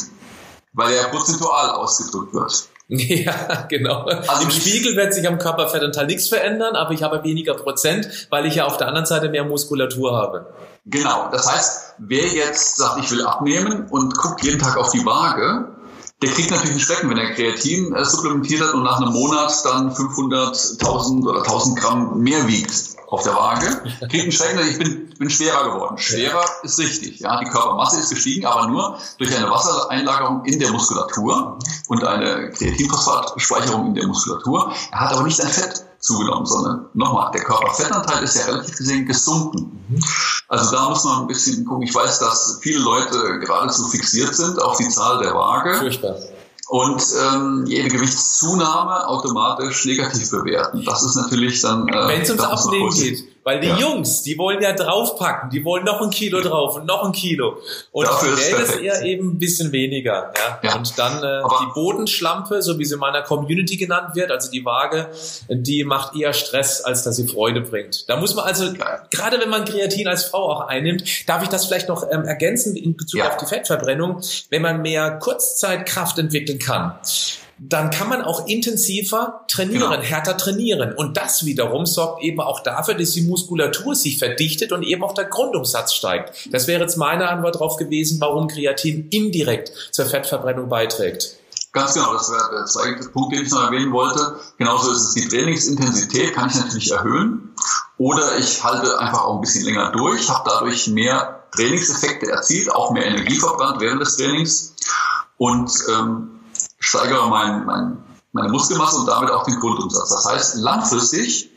weil er prozentual ausgedrückt wird. Ja, genau. Also Im Spiegel wird sich am Körperfettanteil nichts verändern, aber ich habe weniger Prozent, weil ich ja auf der anderen Seite mehr Muskulatur habe. Genau. Das heißt, wer jetzt sagt, ich will abnehmen und guckt jeden Tag auf die Waage, der kriegt natürlich einen Schrecken, wenn er Kreatin äh, supplementiert hat und nach einem Monat dann 500.000 oder 1000 Gramm mehr wiegt auf der Waage, kriegt einen Schrecken, ich bin, bin schwerer geworden. Schwerer ist richtig, ja, die Körpermasse ist gestiegen, aber nur durch eine Wassereinlagerung in der Muskulatur und eine Kreatinphosphatspeicherung in der Muskulatur. Er hat aber nicht ein Fett zugenommen, sondern nochmal, der Körperfettanteil ist ja relativ gesehen gesunken. Also da muss man ein bisschen gucken. Ich weiß, dass viele Leute geradezu fixiert sind auf die Zahl der Waage. Furchtbar und ähm, jede Gewichtszunahme automatisch negativ bewerten. Das ist natürlich dann. Äh, Wenn es ums Abnehmen geht. Weil die ja. Jungs, die wollen ja draufpacken, die wollen noch ein Kilo drauf und noch ein Kilo. Und ist der ist eher eben ein bisschen weniger. Ja. ja. Und dann äh, die Bodenschlampe, so wie sie in meiner Community genannt wird, also die Waage, die macht eher Stress, als dass sie Freude bringt. Da muss man also, gerade wenn man Kreatin als Frau auch einnimmt, darf ich das vielleicht noch ähm, ergänzen in Bezug ja. auf die Fettverbrennung, wenn man mehr Kurzzeitkraft entwickeln kann dann kann man auch intensiver trainieren, genau. härter trainieren. Und das wiederum sorgt eben auch dafür, dass die Muskulatur sich verdichtet und eben auch der Grundumsatz steigt. Das wäre jetzt meine Antwort darauf gewesen, warum Kreatin indirekt zur Fettverbrennung beiträgt. Ganz genau, das wäre der zweite Punkt, den ich noch erwähnen wollte. Genauso ist es die Trainingsintensität, kann ich natürlich erhöhen. Oder ich halte einfach auch ein bisschen länger durch, habe dadurch mehr Trainingseffekte erzielt, auch mehr Energie verbrannt während des Trainings. Und ähm, steigere mein, mein, meine Muskelmasse und damit auch den Grundumsatz. Das heißt, langfristig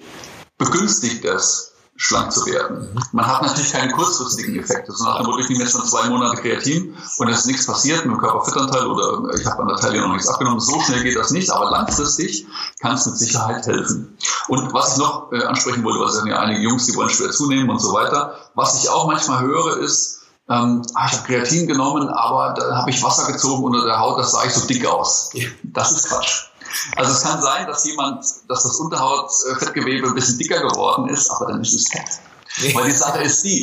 begünstigt es, schlank zu werden. Man hat natürlich keinen kurzfristigen Effekt. Das ist nach dem Motto, ich nehme jetzt schon zwei Monate Kreatin und es ist nichts passiert mit dem Körperfettanteil oder ich habe an der Taille noch nichts abgenommen. So schnell geht das nicht, aber langfristig kann es mit Sicherheit helfen. Und was ich noch äh, ansprechen wollte, was ja einige Jungs, die wollen schwer zunehmen und so weiter. Was ich auch manchmal höre, ist, ähm, ah, ich habe Kreatin genommen, aber da habe ich Wasser gezogen unter der Haut, das sah ich so dick aus. Das ist Quatsch. Also es kann sein, dass jemand, dass das Unterhautfettgewebe ein bisschen dicker geworden ist, aber dann ist es Fett. Weil die Sache ist die,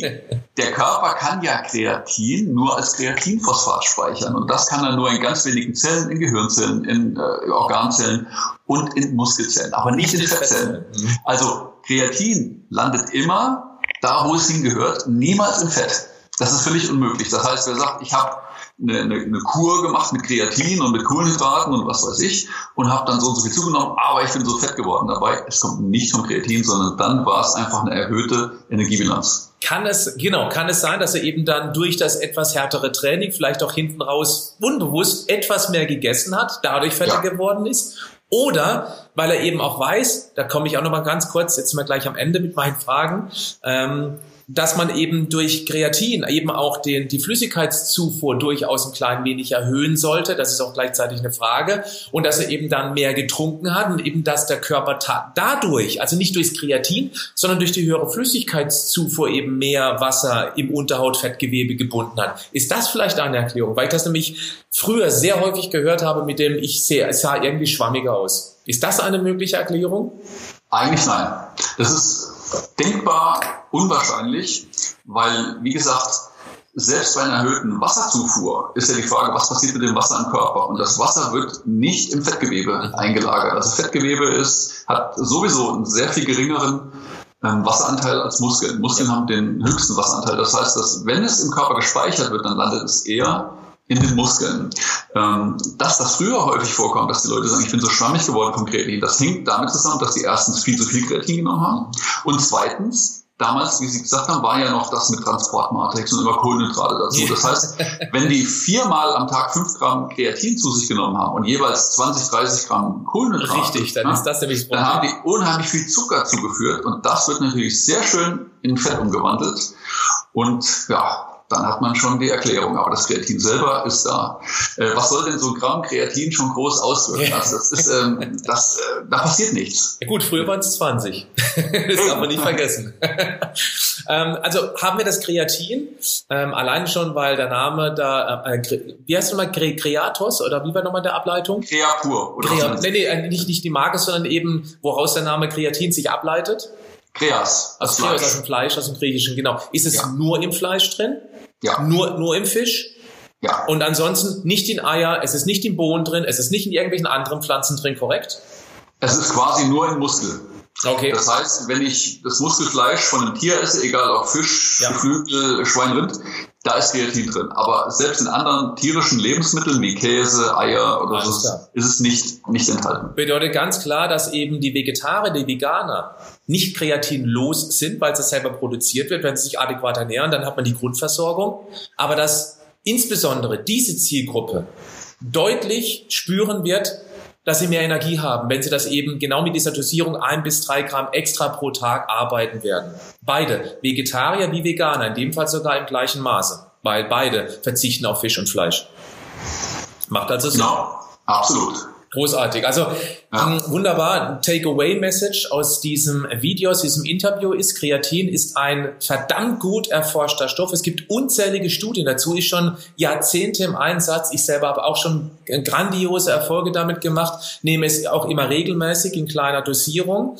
der Körper kann ja Kreatin nur als Kreatinphosphat speichern und das kann er nur in ganz wenigen Zellen, in Gehirnzellen, in äh, Organzellen und in Muskelzellen, aber nicht in Fettzellen. Mhm. Also Kreatin landet immer da, wo es hingehört, niemals im Fett. Das ist völlig unmöglich. Das heißt, wer sagt, ich habe eine, eine, eine Kur gemacht mit Kreatin und mit Kohlenhydraten und was weiß ich und habe dann so und so viel zugenommen, aber ich bin so fett geworden dabei. Es kommt nicht vom Kreatin, sondern dann war es einfach eine erhöhte Energiebilanz. Kann es, genau, kann es sein, dass er eben dann durch das etwas härtere Training vielleicht auch hinten raus unbewusst etwas mehr gegessen hat, dadurch fetter ja. geworden ist? Oder weil er eben auch weiß, da komme ich auch noch mal ganz kurz, jetzt sind wir gleich am Ende mit meinen Fragen, ähm, dass man eben durch Kreatin eben auch den, die Flüssigkeitszufuhr durchaus ein klein wenig erhöhen sollte. Das ist auch gleichzeitig eine Frage. Und dass er eben dann mehr getrunken hat und eben, dass der Körper dadurch, also nicht durchs Kreatin, sondern durch die höhere Flüssigkeitszufuhr eben mehr Wasser im Unterhautfettgewebe gebunden hat. Ist das vielleicht eine Erklärung? Weil ich das nämlich früher sehr häufig gehört habe mit dem, ich sehe, es sah irgendwie schwammiger aus. Ist das eine mögliche Erklärung? Eigentlich nein. Das ist denkbar unwahrscheinlich, weil, wie gesagt, selbst bei einer erhöhten Wasserzufuhr ist ja die Frage, was passiert mit dem Wasser im Körper? Und das Wasser wird nicht im Fettgewebe eingelagert. Also Fettgewebe ist, hat sowieso einen sehr viel geringeren ähm, Wasseranteil als Muskeln. Muskeln haben den höchsten Wasseranteil. Das heißt, dass wenn es im Körper gespeichert wird, dann landet es eher in den Muskeln. Ähm, dass das früher häufig vorkommt, dass die Leute sagen, ich bin so schwammig geworden vom Kreatin, das hängt damit zusammen, dass sie erstens viel zu viel Kreatin genommen haben und zweitens, damals, wie Sie gesagt haben, war ja noch das mit Transportmatrix und immer Kohlenhydrate dazu. Das heißt, wenn die viermal am Tag fünf Gramm Kreatin zu sich genommen haben und jeweils 20, 30 Gramm Kohlenhydrate, Richtig, dann ist das nämlich Dann haben die unheimlich viel Zucker zugeführt und das wird natürlich sehr schön in Fett umgewandelt. Und ja, dann hat man schon die Erklärung. Aber das Kreatin selber ist da. Äh, was soll denn so ein Gramm Kreatin schon groß auswirken? Also das ist, ähm, das, äh, da passiert nichts. Ja gut, früher waren es 20. das darf man nicht vergessen. ähm, also haben wir das Kreatin, ähm, allein schon, weil der Name da, äh, wie heißt nochmal, Kre Kreatos oder wie war nochmal der Ableitung? Kreapur. Oder Krea nee, nee, äh, nicht, nicht die Marke, sondern eben, woraus der Name Kreatin sich ableitet. Kreas. Also Kreas aus dem Fleisch, aus dem Griechischen, genau. Ist es ja. nur im Fleisch drin? Ja. Nur, nur im Fisch? Ja. Und ansonsten nicht in Eier, es ist nicht in Bohnen drin, es ist nicht in irgendwelchen anderen Pflanzen drin, korrekt? Es ist quasi nur in Muskel. Okay. Das heißt, wenn ich das Muskelfleisch von einem Tier esse, egal ob Fisch, ja. Geflügel, Schwein, Rind, da ist Kreatin drin. Aber selbst in anderen tierischen Lebensmitteln wie Käse, Eier oder so ist es nicht, nicht enthalten. Bedeutet ganz klar, dass eben die Vegetarier, die Veganer nicht kreatinlos sind, weil es selber produziert wird. Wenn sie sich adäquat ernähren, dann hat man die Grundversorgung. Aber dass insbesondere diese Zielgruppe deutlich spüren wird, dass sie mehr Energie haben, wenn sie das eben genau mit dieser Dosierung ein bis drei Gramm extra pro Tag arbeiten werden. Beide, Vegetarier wie Veganer, in dem Fall sogar im gleichen Maße, weil beide verzichten auf Fisch und Fleisch. Macht also Sinn. Genau, absolut. Großartig. Also. Ähm, wunderbar. Takeaway-Message aus diesem Video, aus diesem Interview ist, Kreatin ist ein verdammt gut erforschter Stoff. Es gibt unzählige Studien dazu, ist schon Jahrzehnte im Einsatz. Ich selber habe auch schon grandiose Erfolge damit gemacht, nehme es auch immer regelmäßig in kleiner Dosierung.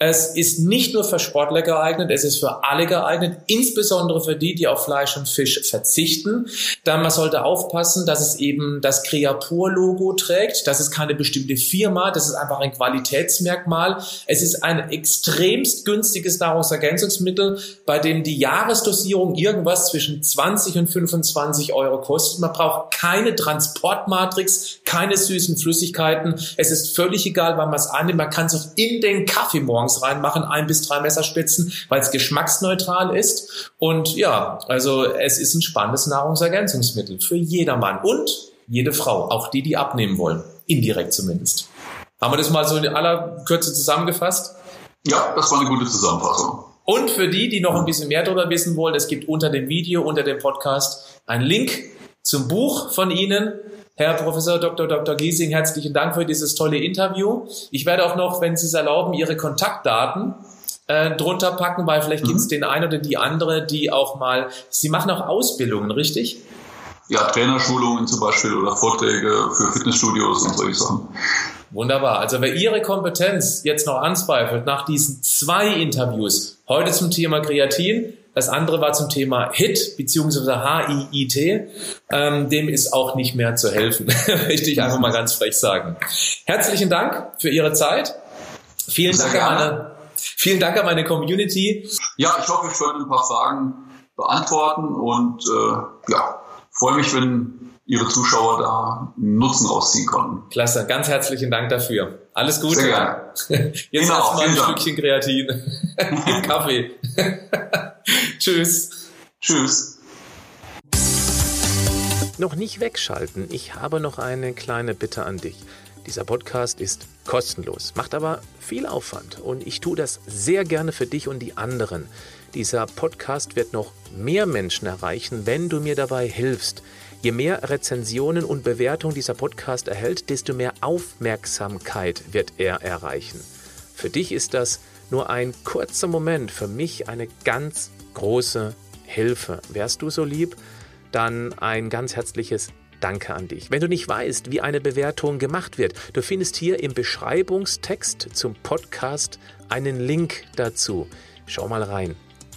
Es ist nicht nur für Sportler geeignet, es ist für alle geeignet, insbesondere für die, die auf Fleisch und Fisch verzichten. Dann man sollte aufpassen, dass es eben das Creapur-Logo trägt. Das ist keine bestimmte Firma, das ist einfach ein Qualitätsmerkmal. Es ist ein extremst günstiges Nahrungsergänzungsmittel, bei dem die Jahresdosierung irgendwas zwischen 20 und 25 Euro kostet. Man braucht keine Transportmatrix, keine süßen Flüssigkeiten. Es ist völlig egal, wann man es annimmt. Man kann es auch in den Kaffee morgens reinmachen, ein bis drei Messerspitzen, weil es geschmacksneutral ist. Und ja, also es ist ein spannendes Nahrungsergänzungsmittel für jedermann und jede Frau, auch die, die abnehmen wollen. Indirekt zumindest. Haben wir das mal so in aller Kürze zusammengefasst? Ja, das war eine gute Zusammenfassung. Und für die, die noch ein bisschen mehr darüber wissen wollen, es gibt unter dem Video, unter dem Podcast einen Link zum Buch von Ihnen. Herr Professor Dr. Dr. Giesing, herzlichen Dank für dieses tolle Interview. Ich werde auch noch, wenn Sie es erlauben, Ihre Kontaktdaten äh, drunter packen, weil vielleicht mhm. gibt es den einen oder die andere, die auch mal, Sie machen auch Ausbildungen, richtig? Ja, Trainerschulungen zum Beispiel oder Vorträge für Fitnessstudios und solche Sachen. Wunderbar. Also wer Ihre Kompetenz jetzt noch anzweifelt nach diesen zwei Interviews, heute zum Thema Kreatin, das andere war zum Thema HIT beziehungsweise HIIT. Ähm, dem ist auch nicht mehr zu helfen, möchte ich einfach mal ganz frech sagen. Herzlichen Dank für Ihre Zeit. Vielen Dank, an meine, vielen Dank an meine Community. Ja, ich hoffe, ich konnte ein paar Fragen beantworten und äh, ja, freue mich, wenn Ihre Zuschauer da Nutzen rausziehen konnten. Klasse, ganz herzlichen Dank dafür. Alles Gute. Sehr gerne. Jetzt genau, erstmal ein Stückchen Kreatin im Kaffee. Tschüss. Tschüss. Noch nicht wegschalten. Ich habe noch eine kleine Bitte an dich. Dieser Podcast ist kostenlos, macht aber viel Aufwand und ich tue das sehr gerne für dich und die anderen. Dieser Podcast wird noch mehr Menschen erreichen, wenn du mir dabei hilfst. Je mehr Rezensionen und Bewertungen dieser Podcast erhält, desto mehr Aufmerksamkeit wird er erreichen. Für dich ist das nur ein kurzer Moment, für mich eine ganz große Hilfe. Wärst du so lieb, dann ein ganz herzliches Danke an dich. Wenn du nicht weißt, wie eine Bewertung gemacht wird, du findest hier im Beschreibungstext zum Podcast einen Link dazu. Schau mal rein.